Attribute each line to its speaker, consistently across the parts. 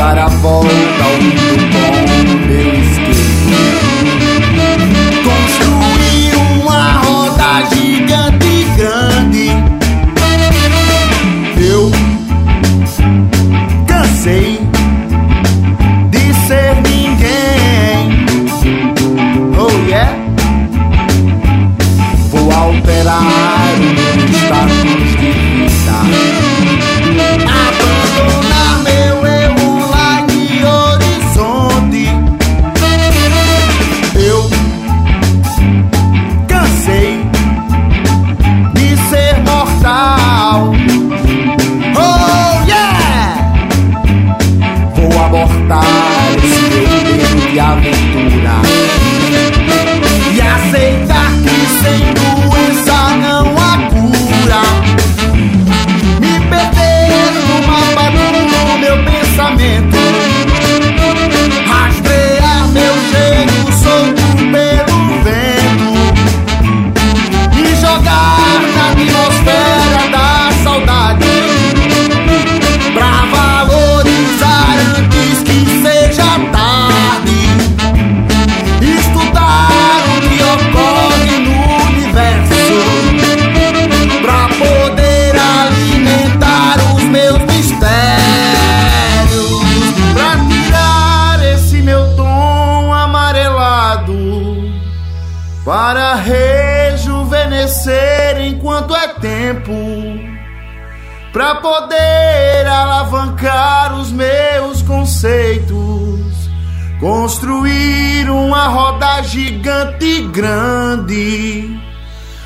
Speaker 1: dar a volta ao mundo bom no meu esquerdo. Construir uma roda gigante e grande. Eu cansei de ser ninguém. Oh yeah. Vou alterar o status de vida. cantar. Para rejuvenescer enquanto é tempo, para poder alavancar os meus conceitos, construir uma roda gigante e grande,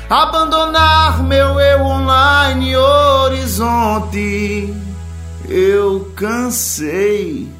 Speaker 1: abandonar meu eu online horizonte. Eu cansei.